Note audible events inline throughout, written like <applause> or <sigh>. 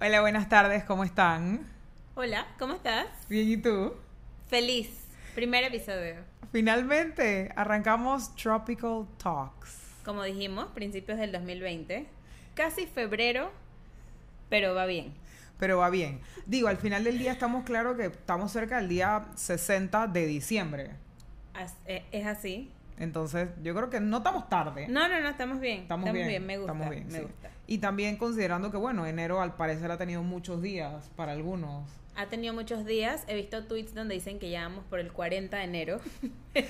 Hola, buenas tardes, ¿cómo están? Hola, ¿cómo estás? Bien, ¿y tú? Feliz. Primer episodio. Finalmente, arrancamos Tropical Talks. Como dijimos, principios del 2020. Casi febrero, pero va bien. Pero va bien. Digo, al final del día estamos claros que estamos cerca del día 60 de diciembre. Eh, Es así. Entonces, yo creo que no estamos tarde. No, no, no, estamos bien. Estamos, bien, me gusta. Estamos bien, me sí. gusta. Y también considerando que, bueno, enero al parecer ha tenido muchos días para algunos. Ha tenido muchos días. He visto tweets donde dicen que ya vamos por el 40 de enero. <laughs>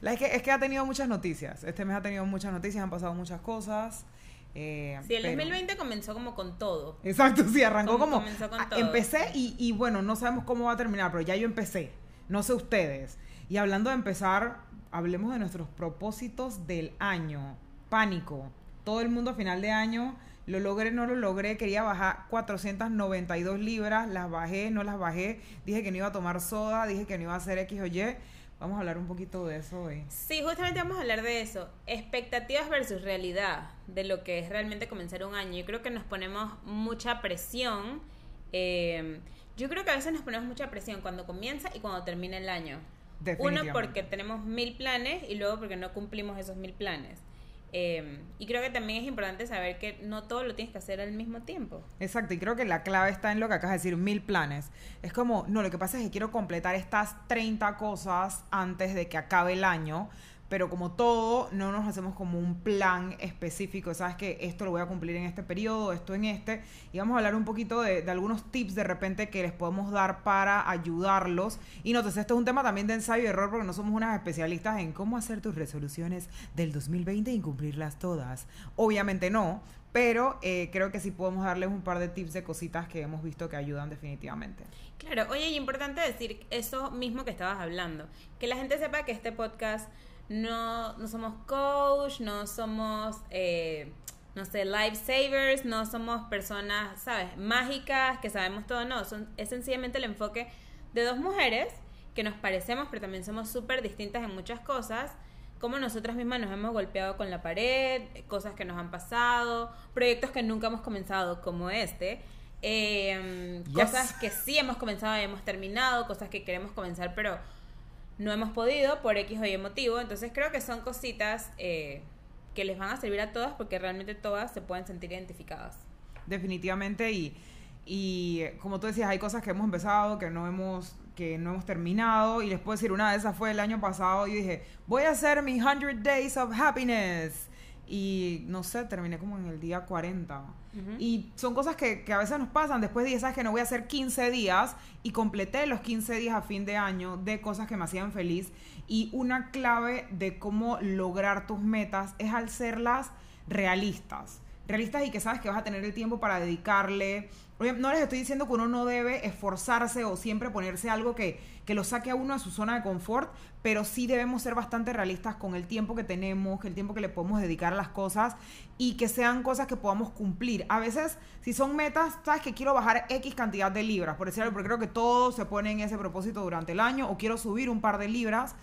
La, es, que, es que ha tenido muchas noticias. Este mes ha tenido muchas noticias, han pasado muchas cosas. eh, Sí, el pero- 2020 comenzó como con todo. Exacto, sí, arrancó Como- como... comenzó con a- todo. Empecé y, y bueno, no sabemos cómo va a terminar, pero ya yo empecé. No sé ustedes. Y hablando de empezar, hablemos de nuestros propósitos del año. Pánico. Todo el mundo a final de año, lo logré, no lo logré, quería bajar 492 libras, las bajé, no las bajé, dije que no iba a tomar soda, dije que no iba a hacer X o Y. Vamos a hablar un poquito de eso hoy. Sí, justamente vamos a hablar de eso. Expectativas versus realidad, de lo que es realmente comenzar un año. Yo creo que nos ponemos mucha presión. eh, yo creo que a veces nos ponemos mucha presión cuando comienza y cuando termina el año. Uno porque tenemos mil planes y luego porque no cumplimos esos mil planes. Eh, y creo que también es importante saber que no todo lo tienes que hacer al mismo tiempo. Exacto, y creo que la clave está en lo que acabas de decir, mil planes. Es como, no, lo que pasa es que quiero completar estas 30 cosas antes de que acabe el año, pero como todo, no nos hacemos como un plan específico, sabes que esto lo voy a cumplir en este periodo, esto en este, y vamos a hablar un poquito de, algunos tips de repente que les podemos dar para ayudarlos. Y notes, esto es un tema también de ensayo y error porque no somos unas especialistas en cómo hacer tus resoluciones del 2020 y cumplirlas todas. Obviamente no, pero eh, creo que sí podemos darles un par de tips de cositas que hemos visto que ayudan definitivamente. Claro, oye, y importante decir eso mismo que estabas hablando, que la gente sepa que este podcast no, no somos coach, no somos, eh, no sé, lifesavers, no somos personas, ¿sabes?, mágicas, que sabemos todo, no, son, es sencillamente el enfoque de dos mujeres que nos parecemos, pero también somos súper distintas en muchas cosas, como nosotras mismas nos hemos golpeado con la pared, cosas que nos han pasado, proyectos que nunca hemos comenzado como este, eh, Yes. cosas que sí hemos comenzado y hemos terminado, cosas que queremos comenzar pero no hemos podido por X o Y motivo, entonces creo que son cositas eh, que les van a servir a todas porque realmente todas se pueden sentir identificadas. Definitivamente y, y como tú decías, hay cosas que hemos empezado, que no hemos que no hemos terminado. Y les puedo decir, una de esas fue el año pasado y dije, voy a hacer mi 100 Days of Happiness y no sé, terminé como en el día 40. Ujú. Y son cosas que, que a veces nos pasan. Después de 10 sabes que no voy a hacer 15 días y completé los 15 días a fin de año de cosas que me hacían feliz. Y una clave de cómo lograr tus metas es al serlas realistas. Realistas y que sabes que vas a tener el tiempo para dedicarle. No les estoy diciendo que uno no debe esforzarse o siempre ponerse algo que, que lo saque a uno de su zona de confort, pero sí debemos ser bastante realistas con el tiempo que tenemos, el tiempo que le podemos dedicar a las cosas y que sean cosas que podamos cumplir. A veces, si son metas, sabes que quiero bajar X cantidad de libras, por decirlo, porque creo que todos se ponen ese propósito durante el año, o quiero subir un par de libras.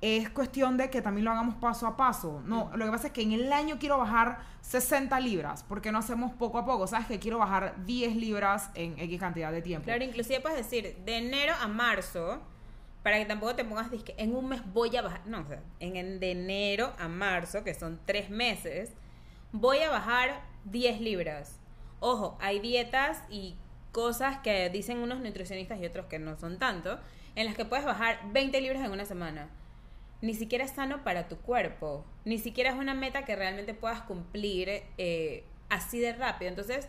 Es cuestión de que también lo hagamos paso a paso. No, lo que pasa es que en el año quiero bajar 60 libras, porque no hacemos poco a poco. Sabes que quiero bajar 10 libras en X cantidad de tiempo. Claro, inclusive puedes decir de enero a marzo, para que tampoco te pongas que en un mes voy a bajar, no, o sea, en, en de enero a marzo, que son tres meses, voy a bajar 10 libras. Ojo, hay dietas y cosas que dicen unos nutricionistas y otros que no son tanto, en las que puedes bajar 20 libras en una semana. Ni siquiera es sano para tu cuerpo, ni siquiera es una meta que realmente puedas cumplir eh, así de rápido. Entonces,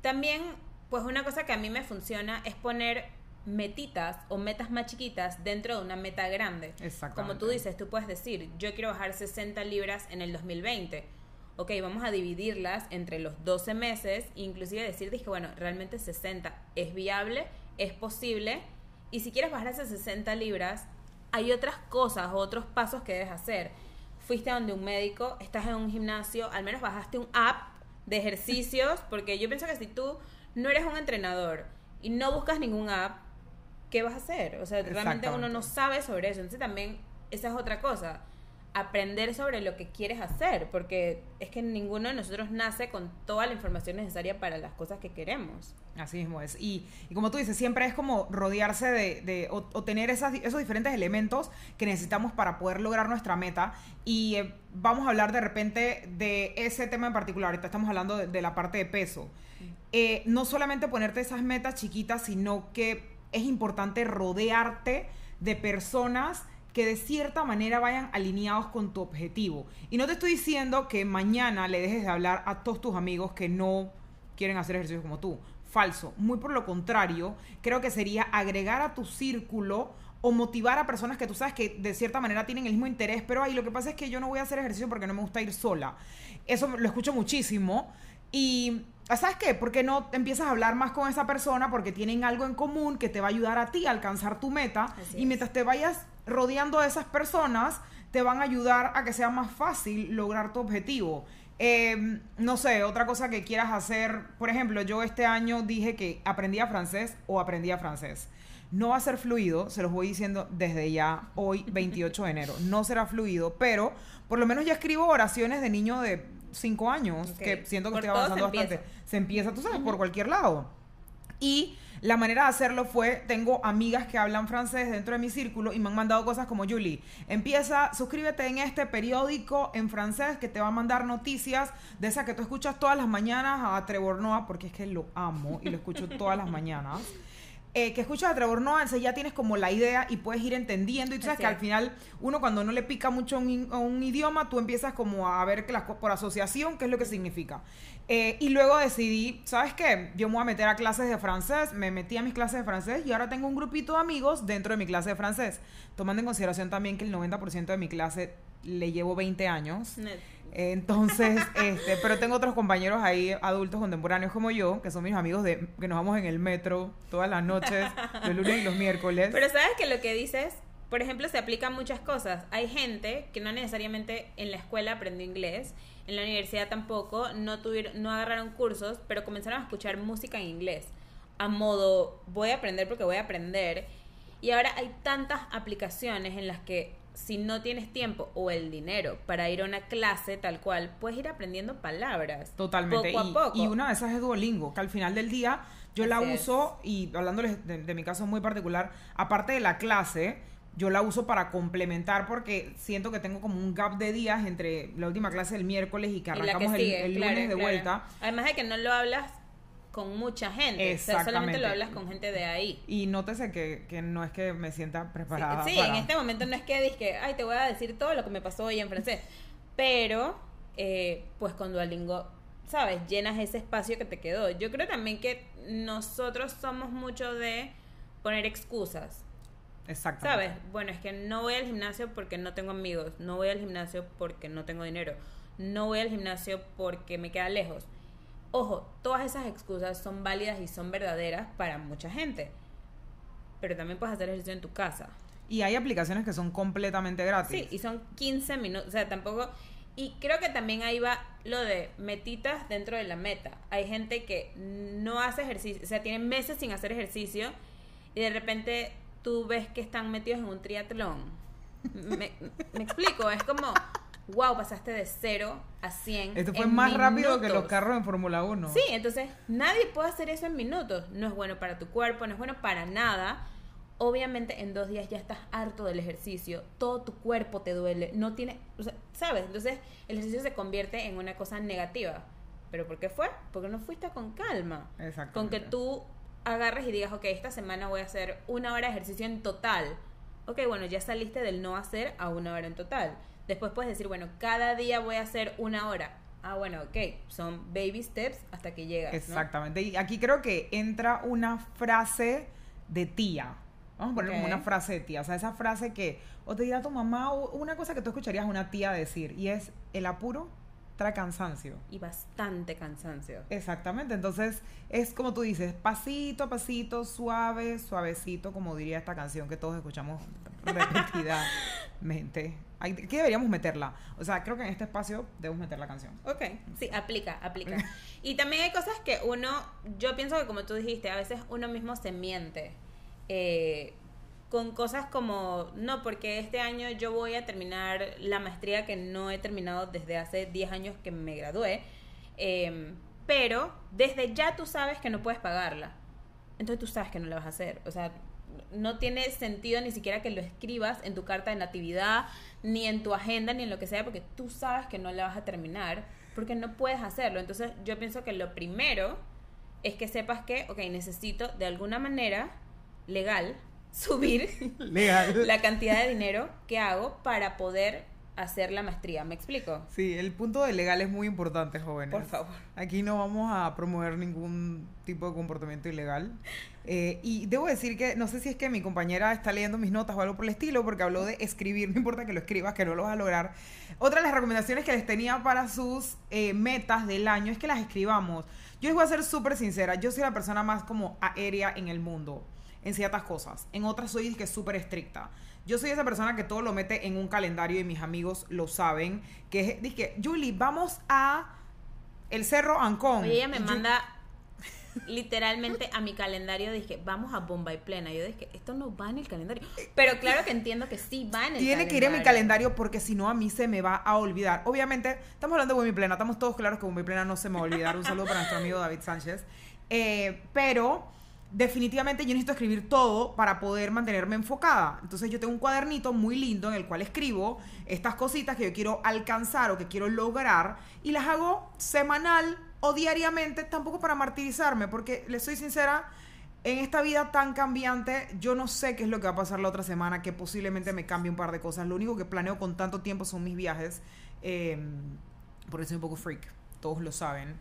también, pues una cosa que a mí me funciona es poner metitas o metas más chiquitas dentro de una meta grande. Como tú dices, tú puedes decir, yo quiero bajar 60 libras en el 2020. Ok, vamos a dividirlas entre los 12 meses, inclusive decir, dije, bueno, realmente 60 es viable, es posible, y si quieres bajar esas 60 libras, hay otras cosas o otros pasos que debes hacer. Fuiste a donde un médico, estás en un gimnasio, al menos bajaste un app de ejercicios, porque yo pienso que si tú no eres un entrenador y no buscas ningún app, ¿qué vas a hacer? O sea, realmente uno no sabe sobre eso. Entonces también esa es otra cosa. Aprender sobre lo que quieres hacer, porque es que ninguno de nosotros nace con toda la información necesaria para las cosas que queremos. Así mismo es. Y, y como tú dices, siempre es como rodearse de, de o, o tener esas, esos diferentes elementos que necesitamos para poder lograr nuestra meta. Y eh, vamos a hablar de repente de ese tema en particular. Ahorita estamos hablando de, de la parte de peso. Eh, no solamente ponerte esas metas chiquitas, sino que es importante rodearte de personas que de cierta manera vayan alineados con tu objetivo. Y no te estoy diciendo que mañana le dejes de hablar a todos tus amigos que no quieren hacer ejercicio como tú. Falso. Muy por lo contrario, creo que sería agregar a tu círculo o motivar a personas que tú sabes que de cierta manera tienen el mismo interés, pero ahí lo que pasa es que yo no voy a hacer ejercicio porque no me gusta ir sola. Eso lo escucho muchísimo. Y ¿sabes qué? Porque no empiezas a hablar más con esa persona porque tienen algo en común que te va a ayudar a ti a alcanzar tu meta. Así y es. mientras te vayas rodeando de esas personas, te van a ayudar a que sea más fácil lograr tu objetivo. Eh, no sé, otra cosa que quieras hacer. Por ejemplo, yo este año dije que aprendía francés o aprendía francés. No va a ser fluido, se los voy diciendo desde ya, hoy <laughs> 28 de enero. No será fluido, pero por lo menos ya escribo oraciones de niño de 5 años, que siento que Por estoy avanzando se bastante. empieza. Se empieza, tú sabes, por cualquier lado. Y la manera de hacerlo fue, tengo amigas que hablan francés dentro de mi círculo y me han mandado cosas como, Julie, empieza, suscríbete en este periódico en francés que te va a mandar noticias de esas que tú escuchas todas las mañanas a Trevor Noah, porque es que lo amo y lo escucho todas las mañanas. Eh, que escuchas a Trevor Noah, entonces ya tienes como la idea y puedes ir entendiendo. Y tú sabes Así que al final, uno cuando no le pica mucho a un, in- a un idioma, tú empiezas como a ver que las, por asociación qué es lo que significa. Eh, y luego decidí, ¿sabes qué? Yo me voy a meter a clases de francés, me metí a mis clases de francés y ahora tengo un grupito de amigos dentro de mi clase de francés. Tomando en consideración también que el 90% de mi clase le llevo 20 años. Entonces, <laughs> este, pero tengo otros compañeros ahí, adultos contemporáneos como yo, que son mis amigos de que nos vamos en el metro todas las noches, los lunes y los miércoles. Pero sabes que lo que dices, por ejemplo, se aplica a muchas cosas. Hay gente que no necesariamente en la escuela aprendió inglés, en la universidad tampoco, no tuvieron, no agarraron cursos, pero comenzaron a escuchar música en inglés. A modo, voy a aprender porque voy a aprender. Y ahora hay tantas aplicaciones en las que si no tienes tiempo o el dinero para ir a una clase tal cual, puedes ir aprendiendo palabras. Totalmente. Poco a y, poco. y una de esas es Duolingo, que al final del día yo la es. uso, y hablándoles de, de mi caso muy particular, aparte de la clase, yo la uso para complementar porque siento que tengo como un gap de días entre la última clase del miércoles y que Y arrancamos el- sigue, el, claro, lunes de claro. vuelta. Además de que no lo hablas con mucha gente. O sea, solamente lo hablas con gente de ahí. Y nótese que, que no es que me sienta preparada. sí, para- en este momento no es que dije, ay, te voy a decir todo lo que me pasó hoy en francés. Pero, eh, pues con Duolingo, ¿sabes? Llenas ese espacio que te quedó. Yo creo también que nosotros somos mucho de poner excusas. Exactamente. ¿Sabes? Bueno, es que no voy al gimnasio porque no tengo amigos, no voy al gimnasio porque no tengo dinero, no voy al gimnasio porque me queda lejos. Ojo, todas esas excusas son válidas y son verdaderas para mucha gente. Pero también puedes hacer ejercicio en tu casa. Y hay aplicaciones que son completamente gratis. Sí, y son 15 minutos, o sea, tampoco... Y creo que también ahí va lo de metitas dentro de la meta. Hay gente que no hace ejercicio, o sea, tienen meses sin hacer ejercicio y de repente tú ves que están metidos en un triatlón. Me, me explico, es como, wow, pasaste de 0 a 100. Esto fue en más rápido que los carros en Fórmula 1. Sí, entonces nadie puede hacer eso en minutos. No es bueno para tu cuerpo, no es bueno para nada. Obviamente en dos días ya estás harto del ejercicio, todo tu cuerpo te duele, no tiene, o sea, ¿sabes? Entonces el ejercicio se convierte en una cosa negativa. ¿Pero por qué fue? Porque no fuiste con calma. Exactamente. Con que tú agarres y digas, ok, esta semana voy a hacer una hora de ejercicio en total. Ok, bueno, ya saliste del no hacer a una hora en total. Después puedes decir, bueno, cada día voy a hacer una hora. Ah, bueno, ok, son baby steps hasta que llegas. ¿no? Exactamente. Y aquí creo que entra una frase de tía. Vamos a poner como una frase de tía. O sea, esa frase que o te dirá tu mamá o una cosa que tú escucharías a una tía decir. Y es, el apuro trae cansancio. Y bastante cansancio. Exactamente. Entonces, es como tú dices, pasito a pasito, suave, suavecito, como diría esta canción que todos escuchamos <laughs> repetidamente. Aquí deberíamos meterla. O sea, creo que en este espacio debemos meter la canción. Ok, sí, aplica, aplica. <laughs> Y también hay cosas que uno, yo pienso que como tú dijiste, a veces uno mismo se miente. Eh, con cosas como, no, porque este año yo voy a terminar la maestría que no he terminado desde hace 10 años que me gradué, em, pero desde ya tú sabes que no puedes pagarla. Entonces tú sabes que no la vas a hacer. O sea, no tiene sentido ni siquiera que lo escribas en tu carta de natividad, ni en tu agenda, ni en lo que sea, porque tú sabes que no la vas a terminar, porque no puedes hacerlo. Entonces yo pienso que lo primero es que sepas que, ok, necesito de alguna manera legal subir Legal. <laughs> la cantidad de dinero que hago para poder hacer la maestría. ¿Me explico? Sí, el punto de legal es muy importante, jóvenes. Por favor. Aquí no vamos a promover ningún tipo de comportamiento ilegal. Eh, y debo decir que no sé si es que mi compañera está leyendo mis notas o algo por el estilo, porque habló de escribir, <laughs> no importa que lo escribas, que no lo vas a lograr. Otra de las recomendaciones que les tenía para sus eh, metas del año es que las escribamos. Yo les voy a ser súper sincera, yo soy la persona más como aérea en el mundo, en ciertas cosas. En otras soy que súper estricta. Yo soy esa persona que todo lo mete en un calendario y mis amigos lo saben. Que es, dije, Julie, vamos a el Cerro Ancón. Oye, ella me Y manda literalmente a mi calendario, dije, vamos a Bombay Plena. Yo dije, esto no va en el calendario. Pero claro que entiendo que sí va en el Tiene que ir en mi calendario porque si no a mí se me va a olvidar. Obviamente, estamos hablando de Bombi Plena, estamos todos claros que Bombi Plena no se me va a olvidar. Un saludo para nuestro amigo David Sánchez. Eh, pero definitivamente yo necesito escribir todo para poder mantenerme enfocada. Entonces yo tengo un cuadernito muy lindo en el cual escribo estas cositas que yo quiero alcanzar o que quiero lograr y las hago semanal o diariamente, tampoco para martirizarme, porque les soy sincera, en esta vida tan cambiante, yo no sé qué es lo que va a pasar la otra semana, que posiblemente me cambie un par de cosas. Lo único que planeo con tanto tiempo son mis viajes. Eh, porque soy un poco freak, todos lo saben.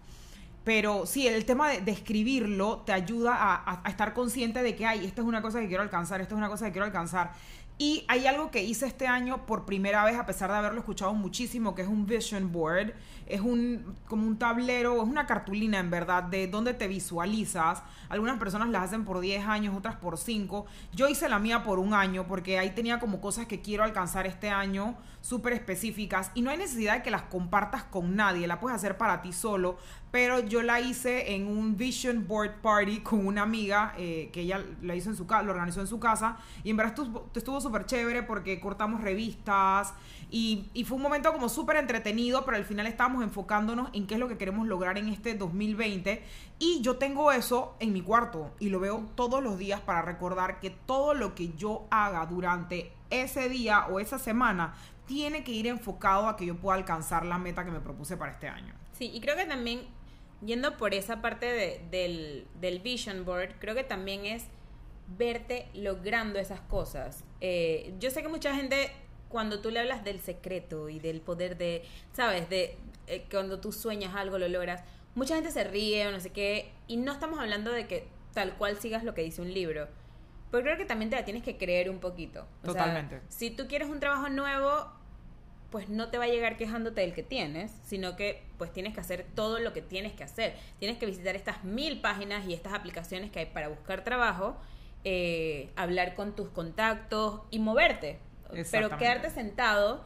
Pero sí, el tema de, de escribirlo te ayuda a, estar consciente de que, ay, esta es una cosa que quiero alcanzar, esta es una cosa que quiero alcanzar. Y hay algo que hice este año por primera vez, a pesar de haberlo escuchado muchísimo, que es un vision board. Es un, como un tablero, es una cartulina en verdad, de donde te visualizas. Algunas personas las hacen por 10 años, otras por 5. Yo hice la mía por un año, porque ahí tenía como cosas que quiero alcanzar este año, súper específicas. Y no hay necesidad de que las compartas con nadie, la puedes hacer para ti solo. Pero yo la hice en un vision board party con una amiga eh, que ella la hizo en su casa, lo organizó en su casa. Y en verdad estuvo estuvo súper chévere porque cortamos revistas y, y fue un momento como súper entretenido, pero al final estábamos enfocándonos en qué es lo que queremos lograr en este 2020. Y yo tengo eso en mi cuarto y lo veo todos los días para recordar que todo lo que yo haga durante ese día o esa semana tiene que ir enfocado a que yo pueda alcanzar la meta que me propuse para este año. Sí, y creo que también, yendo por esa parte de- del, del vision board, creo que también es verte logrando esas cosas. Eh, yo sé que mucha gente, cuando tú le hablas del secreto y del poder de, ¿sabes? De eh, cuando tú sueñas algo, lo logras, mucha gente se ríe o no sé qué, y no estamos hablando de que tal cual sigas lo que dice un libro. Pero creo que también te la tienes que creer un poquito. O sea, Totalmente. si tú quieres un trabajo nuevo, pues no te va a llegar quejándote del que tienes, sino que pues tienes que hacer todo lo que tienes que hacer. Tienes que visitar estas mil páginas y estas aplicaciones que hay para buscar trabajo, eh, hablar con tus contactos y moverte. Pero quedarte sentado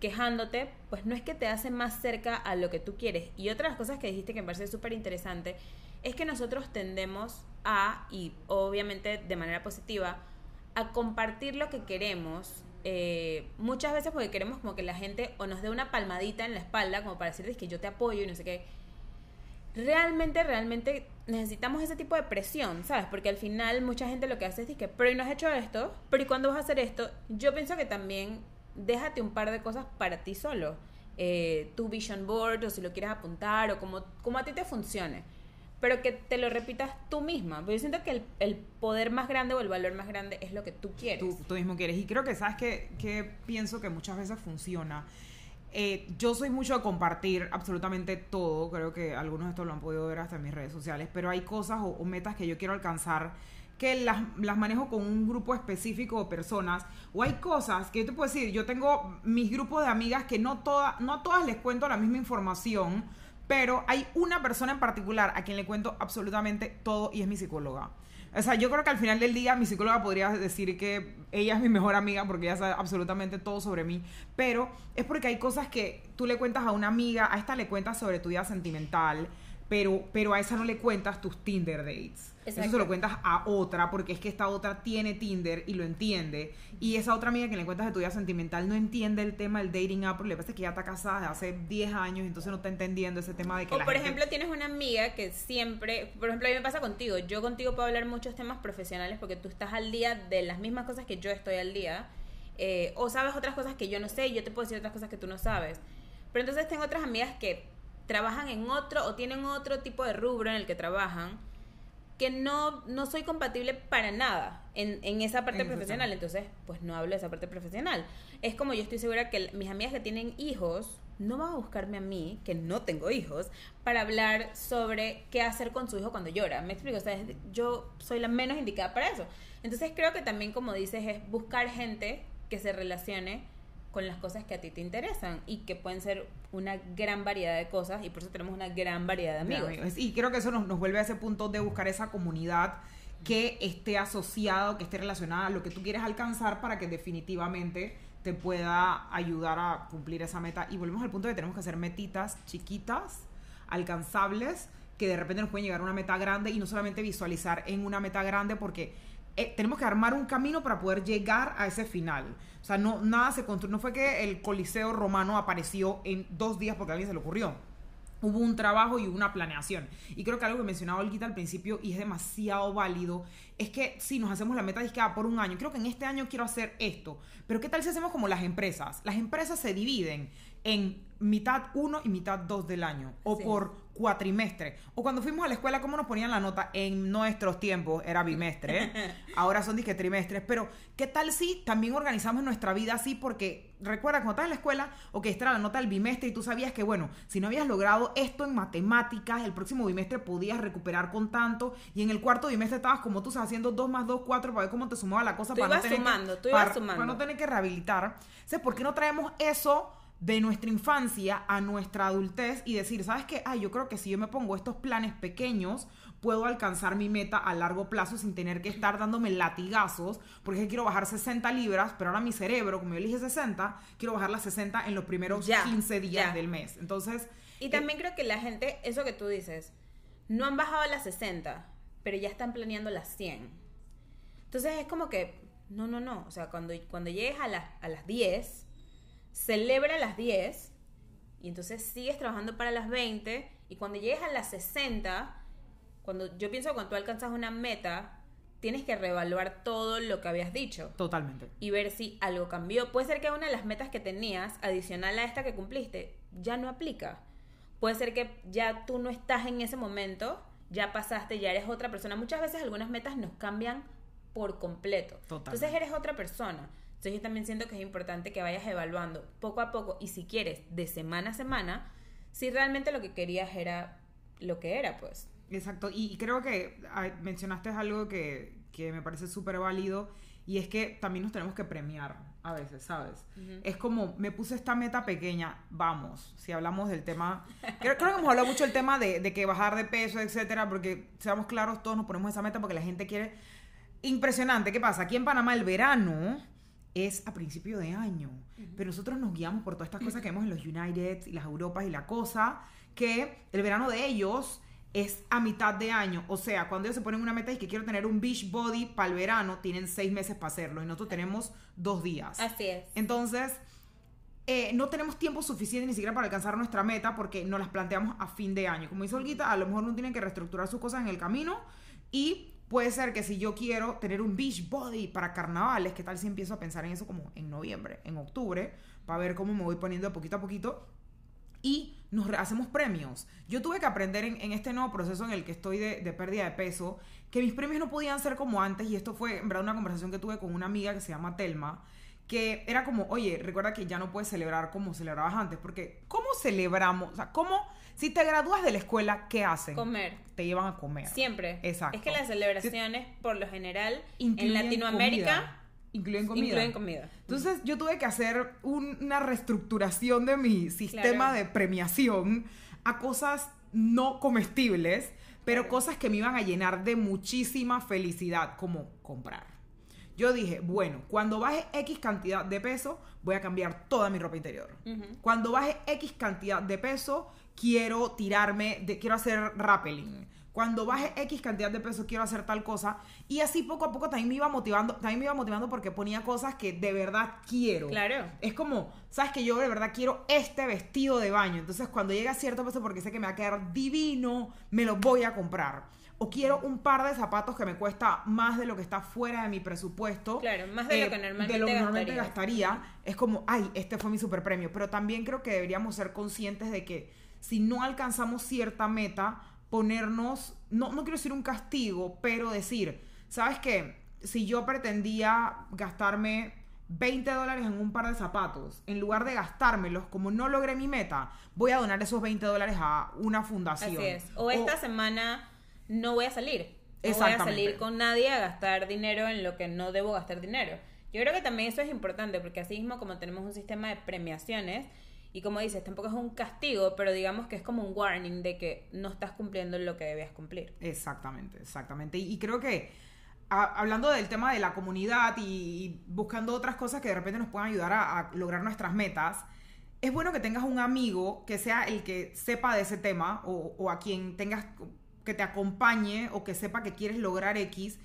quejándote, pues no es que te hace más cerca a lo que tú quieres. Y otra de las cosas que dijiste que me parece súper interesante es que nosotros tendemos a, y obviamente de manera positiva, a compartir lo que queremos. Eh, muchas veces porque queremos como que la gente o nos dé una palmadita en la espalda como para decirles que yo te apoyo y no sé qué. Realmente, realmente necesitamos ese tipo de presión, ¿sabes? Porque al final mucha gente lo que hace es decir que, pero ¿y no has hecho esto? ¿Pero y cuándo vas a hacer esto? Yo pienso que también déjate un par de cosas para ti solo. Eh, tu vision board o si lo quieres apuntar o como, como a ti te funcione. Pero que te lo repitas tú misma. Yo siento que el, el poder más grande o el valor más grande es lo que tú quieres. tú, tú mismo quieres. Y creo que, ¿sabes que que pienso que muchas veces funciona? Eh, yo soy mucho de compartir absolutamente todo. Creo que algunos de estos lo han podido ver hasta en mis redes sociales. Pero hay cosas o, o metas que yo quiero alcanzar que las, las manejo con un grupo específico de personas. O hay cosas que yo te puedo decir, yo tengo mis grupos de amigas que no, toda, no a todas les cuento la misma información. Pero hay una persona en particular a quien le cuento absolutamente todo y es mi psicóloga. O sea, yo creo que al final del día mi psicóloga podría decir que ella es mi mejor amiga porque ella sabe absolutamente todo sobre mí. Pero es porque hay cosas que tú le cuentas a una amiga, a esta le cuentas sobre tu vida sentimental, pero, pero a esa no le cuentas tus Tinder dates. Eso se lo cuentas a otra, porque es que esta otra tiene Tinder y lo entiende. Y esa otra amiga que le cuentas de tu vida sentimental no entiende el tema del dating app, le pasa que ya está casada hace 10 años, entonces no está entendiendo ese tema de que... O por ejemplo, tienes una amiga que siempre, por ejemplo, a mí me pasa contigo, yo contigo puedo hablar muchos temas profesionales porque tú estás al día de las mismas cosas que yo estoy al día. Eh, o sabes otras cosas que yo no sé y yo te puedo decir otras cosas que tú no sabes. Pero entonces tengo otras amigas que trabajan en otro o tienen otro tipo de rubro en el que trabajan que no, no soy compatible para nada en, en esa parte profesional. Entonces, pues no hablo de esa parte profesional. Es como yo estoy segura que mis amigas que tienen hijos no van a buscarme a mí, que no tengo hijos, para hablar sobre qué hacer con su hijo cuando llora. Me explico, o sea, yo soy la menos indicada para eso. Entonces creo que también, como dices, es buscar gente que se relacione con las cosas que a ti te interesan y que pueden ser una gran variedad de cosas y por eso tenemos una gran variedad de amigos. Y creo que eso nos, nos vuelve a ese punto de buscar esa comunidad que esté asociado, que esté relacionada a lo que tú quieres alcanzar para que definitivamente te pueda ayudar a cumplir esa meta. Y volvemos al punto de que tenemos que hacer metitas chiquitas, alcanzables, que de repente nos pueden llegar a una meta grande y no solamente visualizar en una meta grande porque eh, tenemos que armar un camino para poder llegar a ese final. O sea, no, nada se construyó. No fue que el Coliseo romano apareció en dos días porque a alguien se le ocurrió. Hubo un trabajo y una planeación. Y creo que algo que mencionaba Olguita al principio y es demasiado válido es que si nos hacemos la meta de ah, por un año, creo que en este año quiero hacer esto. Pero ¿qué tal si hacemos como las empresas? Las empresas se dividen en mitad 1 y mitad 2 del año. O por cuatrimestre. O cuando fuimos a la escuela, ¿cómo nos ponían la nota? En nuestros tiempos era bimestre, ¿eh? <laughs> ahora son disque trimestres. Pero, ¿qué tal si también organizamos nuestra vida así? Porque recuerda, cuando estás en la escuela, ok, esta era la nota del bimestre y tú sabías que, bueno, si no habías logrado esto en matemáticas, el próximo bimestre podías recuperar con tanto. Y en el cuarto bimestre estabas como tú, haciendo 2 más 2, 4 para ver cómo te sumaba la cosa. para no tener sumando, tú ibas sumando. Para no tener que rehabilitar. ¿Sabes por qué no traemos eso? De nuestra infancia a nuestra adultez y decir, ¿sabes qué? Ay, yo creo que si yo me pongo estos planes pequeños, puedo alcanzar mi meta a largo plazo sin tener que estar dándome latigazos, porque quiero bajar 60 libras, pero ahora mi cerebro, como yo elige 60, quiero bajar las 60 en los primeros 15 días del mes. Entonces... Y también creo que la gente, eso que tú dices, no han bajado las 60, pero ya están planeando las 100. Entonces es como que, no, no, no, o sea, cuando, cuando llegues a, a las 10 celebra las 10 y entonces sigues trabajando para las 20 y cuando llegues a las 60, cuando yo pienso que cuando tú alcanzas una meta, tienes que reevaluar todo lo que habías dicho. Totalmente. Y ver si algo cambió. Puede ser que una de las metas que tenías, adicional a esta que cumpliste, ya no aplica. Puede ser que ya tú no estás en ese momento, ya pasaste, ya eres otra persona. Muchas veces algunas metas nos cambian por completo. Entonces eres otra persona. Entonces yo también siento que es importante que vayas evaluando poco a poco y si quieres de semana a semana, si realmente lo que querías era lo que era, pues. Exacto, y creo que mencionaste algo que, que me parece súper válido y es que también nos tenemos que premiar a veces, ¿sabes? Es como, me puse esta meta pequeña, vamos, si hablamos del tema, creo, creo que hemos hablado mucho del tema de, de, que bajar de peso, etcétera, porque seamos claros, todos nos ponemos esa meta porque la gente quiere... Impresionante, ¿qué pasa? Aquí en Panamá el verano es a principio de año. Pero nosotros nos guiamos por todas estas cosas que <laughs> vemos en los United y las Europas y la cosa, que el verano de ellos es a mitad de año. O sea, cuando ellos se ponen una meta y que quiero tener un beach body para el verano, tienen seis meses para hacerlo y nosotros tenemos dos días. Así es. Entonces, eh, no tenemos tiempo suficiente ni siquiera para alcanzar nuestra meta porque nos las planteamos a fin de año. Como dice Olguita, a lo mejor no tienen que reestructurar sus cosas en el camino y Puede ser que si yo quiero tener un beach body para carnavales, ¿qué tal si empiezo a pensar en eso como en noviembre, en octubre, para ver cómo me voy poniendo de poquito a poquito? Y nos hacemos premios. Yo tuve que aprender en, este nuevo proceso en el que estoy de, de, pérdida de peso, que mis premios no podían ser como antes, y esto fue en verdad una conversación que tuve con una amiga que se llama Telma, que era como, oye, recuerda que ya no puedes celebrar como celebrabas antes, porque ¿cómo celebramos? O sea, ¿cómo si te gradúas de la escuela, ¿qué hacen? Comer. Te llevan a comer. Siempre. Exacto. Es que las celebraciones, por lo general, en Latinoamérica... Incluyen comida. Incluyen comida. Entonces yo tuve que hacer una reestructuración de mi sistema de premiación a cosas no comestibles, pero cosas que me iban a llenar de muchísima felicidad, como comprar. Yo dije, bueno, cuando baje X cantidad de peso, voy a cambiar toda mi ropa interior. Cuando baje X cantidad de peso, quiero tirarme, de, quiero hacer rappelling. Cuando baje X cantidad de peso quiero hacer tal cosa. Y así poco a poco también me iba motivando, también me iba motivando porque ponía cosas que de verdad quiero. Claro. Es como, sabes que yo de verdad quiero este vestido de baño. Entonces cuando llega a cierto peso porque sé que me va a quedar divino, me lo voy a comprar. O quiero un par de zapatos que me cuesta más de lo que está fuera de mi presupuesto. Claro, más de lo eh, que normalmente de lo que normalmente gastaría. Es como, ay, este fue mi super premio. Pero también creo que deberíamos ser conscientes de que si no alcanzamos cierta meta, ponernos, no, no quiero decir un castigo, pero decir, ¿sabes qué? Si yo pretendía gastarme 20 dólares en un par de zapatos, en lugar de gastármelos, como no logré mi meta, voy a donar esos 20 dólares a una fundación. Así es. O esta semana no voy a salir. No voy a salir con nadie a gastar dinero en lo que no debo gastar dinero. Yo creo que también eso es importante porque así mismo como tenemos un sistema de premiaciones y como dices, tampoco es un castigo, pero digamos que es como un warning de que no estás cumpliendo lo que debías cumplir. Exactamente, exactamente. Y, y creo que a- hablando del tema de la comunidad y, y buscando otras cosas que de repente nos puedan ayudar a, a lograr nuestras metas, es bueno que tengas un amigo que sea el que sepa de ese tema o, o a quien tengas que te acompañe o que sepa que quieres lograr X.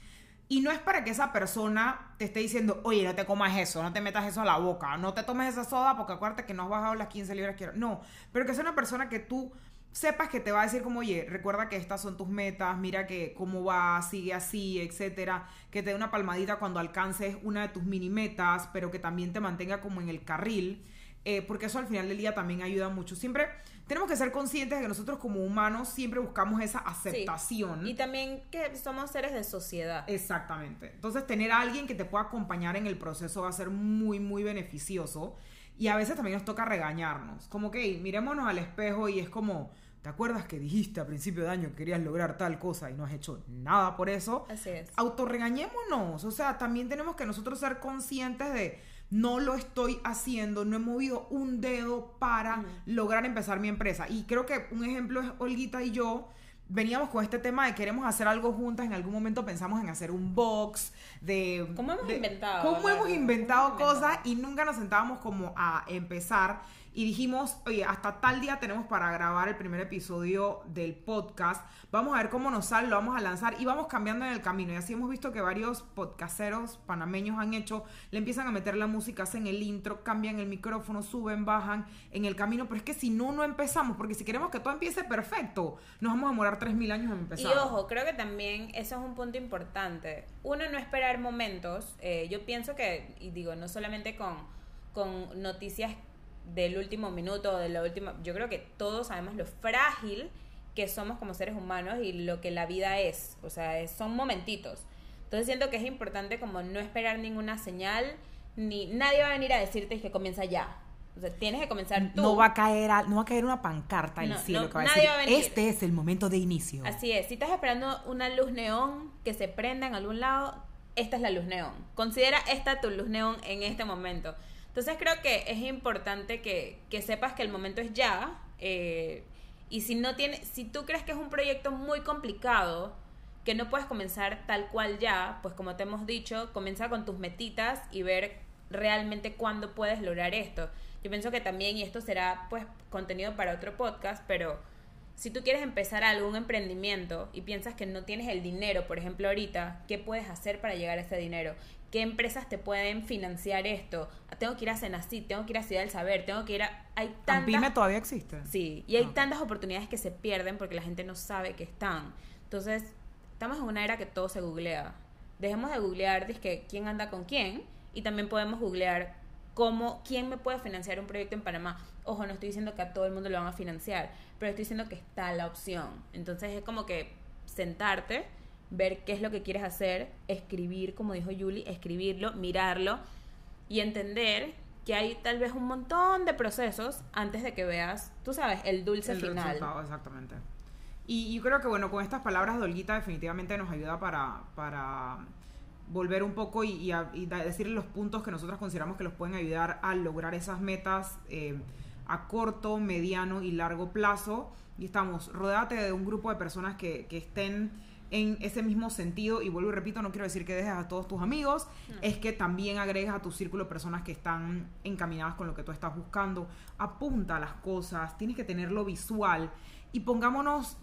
Y no es para que esa persona te esté diciendo, oye, no te comas eso, no te metas eso a la boca, no te tomes esa soda porque acuérdate que no has bajado las 15 libras que... No, pero que sea una persona que tú sepas que te va a decir como, oye, recuerda que estas son tus metas, mira que cómo va, sigue así, etcétera, que te dé una palmadita cuando alcances una de tus mini metas, pero que también te mantenga como en el carril, eh, porque eso al final del día también ayuda mucho. Siempre tenemos que ser conscientes de que nosotros como humanos siempre buscamos esa Sí. aceptación. Y también que somos seres de sociedad. Exactamente. Entonces, tener a alguien que te pueda acompañar en el proceso va a ser muy, muy beneficioso. Y a veces también nos toca regañarnos. Como que, mirémonos al espejo y es como, ¿te acuerdas que dijiste a principio de año que querías lograr tal cosa y no has hecho nada por eso? Así es. Autorregañémonos. O sea, también tenemos que nosotros ser conscientes de, no lo estoy haciendo, no he movido un dedo para Ujú. lograr empezar mi empresa. Y creo que un ejemplo es Olguita y yo. Veníamos con este tema de queremos hacer algo juntas. En algún momento pensamos en hacer un box de. ¿Cómo hemos de- inventado, ¿Cómo hemos inventado ¿Cómo hemos cosas y nunca nos sentábamos como a empezar? Y dijimos, oye, hasta tal día tenemos para grabar el primer episodio del podcast. Vamos a ver cómo nos sale, lo vamos a lanzar y vamos cambiando en el camino. Y así hemos visto que varios podcasteros panameños han hecho, le empiezan a meter la música, hacen el intro, cambian el micrófono, suben, bajan en el camino. Pero es que si no, no empezamos, porque si queremos que todo empiece perfecto, nos vamos a demorar 3.000 años en Y empezar. ojo, creo que también eso es un punto importante. Uno, no esperar momentos. Eh, yo pienso que, y digo, no solamente con, con noticias del último minuto de la última. Yo creo que todos sabemos lo frágil que somos como seres humanos y lo que la vida es. O sea, son momentitos. Entonces siento que es importante como no esperar ninguna señal, ni nadie va a venir a decirte que comienza ya. O sea, tienes que comenzar tú. No va a caer, a- no va a caer una pancarta del No, cielo no, que va a decir, va a venir. este es el momento de inicio. Así es, si estás esperando una luz neón que se prenda en algún lado, esta es la luz neón. Considera esta tu luz neón en este momento. Entonces creo que es importante que, que sepas que el momento es ya. eh, y si no tiene, si tú crees que es un proyecto muy complicado, que no puedes comenzar tal cual ya, pues como te hemos dicho, comienza con tus metitas y ver realmente cuándo puedes lograr esto. Yo pienso que también, y esto será pues contenido para otro podcast, pero si tú quieres empezar algún emprendimiento y piensas que no tienes el dinero, por ejemplo, ahorita, ¿qué puedes hacer para llegar a ese dinero? ¿Qué empresas te pueden financiar esto? Tengo que ir a Senacid, tengo que ir a Ciudad del Saber, tengo que ir a... Hay ¿Campime tantas... todavía existe? Sí, y hay Ok. tantas oportunidades que se pierden porque la gente no sabe que están. Entonces, estamos en una era que todo se googlea. Dejemos de googlear dizque, quién anda con quién y también podemos googlear cómo, quién me puede financiar un proyecto en Panamá. Ojo, no estoy diciendo que a todo el mundo lo van a financiar, pero estoy diciendo que está la opción. Entonces es como que sentarte, ver qué es lo que quieres hacer, escribir, como dijo Julie, escribirlo, mirarlo y entender que hay tal vez un montón de procesos antes de que veas, tú sabes, el dulce El final. resultado, exactamente. Y yo creo que, bueno, con estas palabras de Olguita definitivamente nos ayuda para, para volver un poco y, y a- y da- decirle los puntos que nosotros consideramos que los pueden ayudar a lograr esas metas eh, a corto, mediano y largo plazo. Y estamos, rodéate de un grupo de personas que, que estén en ese mismo sentido, y vuelvo y repito, no quiero decir que dejes a todos tus amigos, es que también agregues a tu círculo personas que están encaminadas con lo que tú estás buscando. Apunta las cosas, tienes que tenerlo visual y pongámonos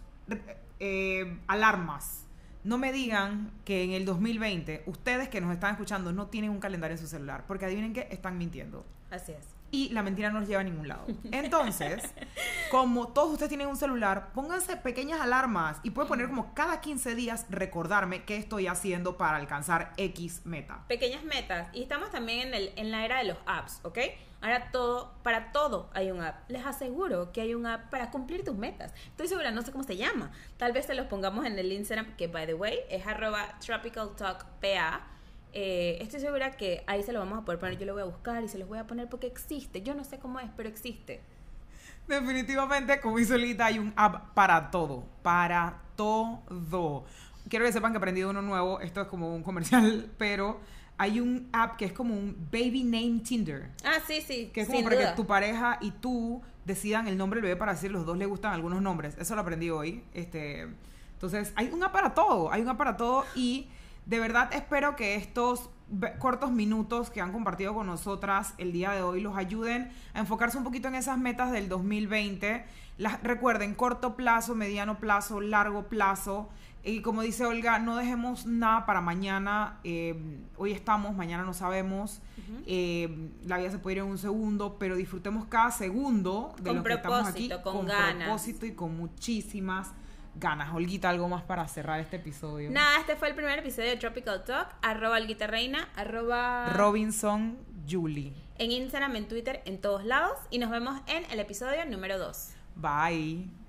eh, alarmas. No me digan que en el 2020 ustedes que nos están escuchando no tienen un calendario en su celular, porque adivinen que están mintiendo. Así es y la mentira no los lleva a ningún lado. <laughs> Entonces, como todos ustedes tienen un celular, pónganse pequeñas alarmas y pueden poner como cada 15 días recordarme qué estoy haciendo para alcanzar X meta. Pequeñas metas. Y estamos también en, el, en la era de los apps, ¿ok? Ahora todo, para todo hay un app. Les aseguro que hay un app para cumplir tus metas. Estoy segura, no sé cómo se llama. Tal vez se los pongamos en el Instagram, que by the way es arroba tropicaltalkpa eh, estoy segura que ahí se lo vamos a poder poner. Yo lo voy a buscar y se los voy a poner porque existe. Yo no sé cómo es, pero existe. Definitivamente, como hizo Lita, hay un app para todo. Para todo. Quiero que sepan que he aprendido uno nuevo. Esto es como un comercial, <laughs> pero hay un app que es como un baby name Tinder. Ah, sí, sí. Que es como para que tu pareja y tú decidan el nombre del bebé para decir los dos le gustan algunos nombres. Eso lo aprendí hoy. Este, entonces, hay un app para todo. Hay un app para todo y de verdad espero que estos cortos minutos que han compartido con nosotras el día de hoy los ayuden a enfocarse un poquito en esas metas del 2020. Las, recuerden, corto plazo, mediano plazo, largo plazo. Y como dice Olga, no dejemos nada para mañana. Eh, hoy estamos, mañana no sabemos. Eh, la vida se puede ir en un segundo, pero disfrutemos cada segundo de lo que estamos aquí con, con propósito y con muchísimas ganas. Olguita, algo más para cerrar este episodio. Nada, este fue el primer episodio de Tropical Talk. Arroba Olguita Reina, arroba... Robinson Julie. En Instagram, en Twitter, en todos lados. Y nos vemos en el episodio número 2. Bye.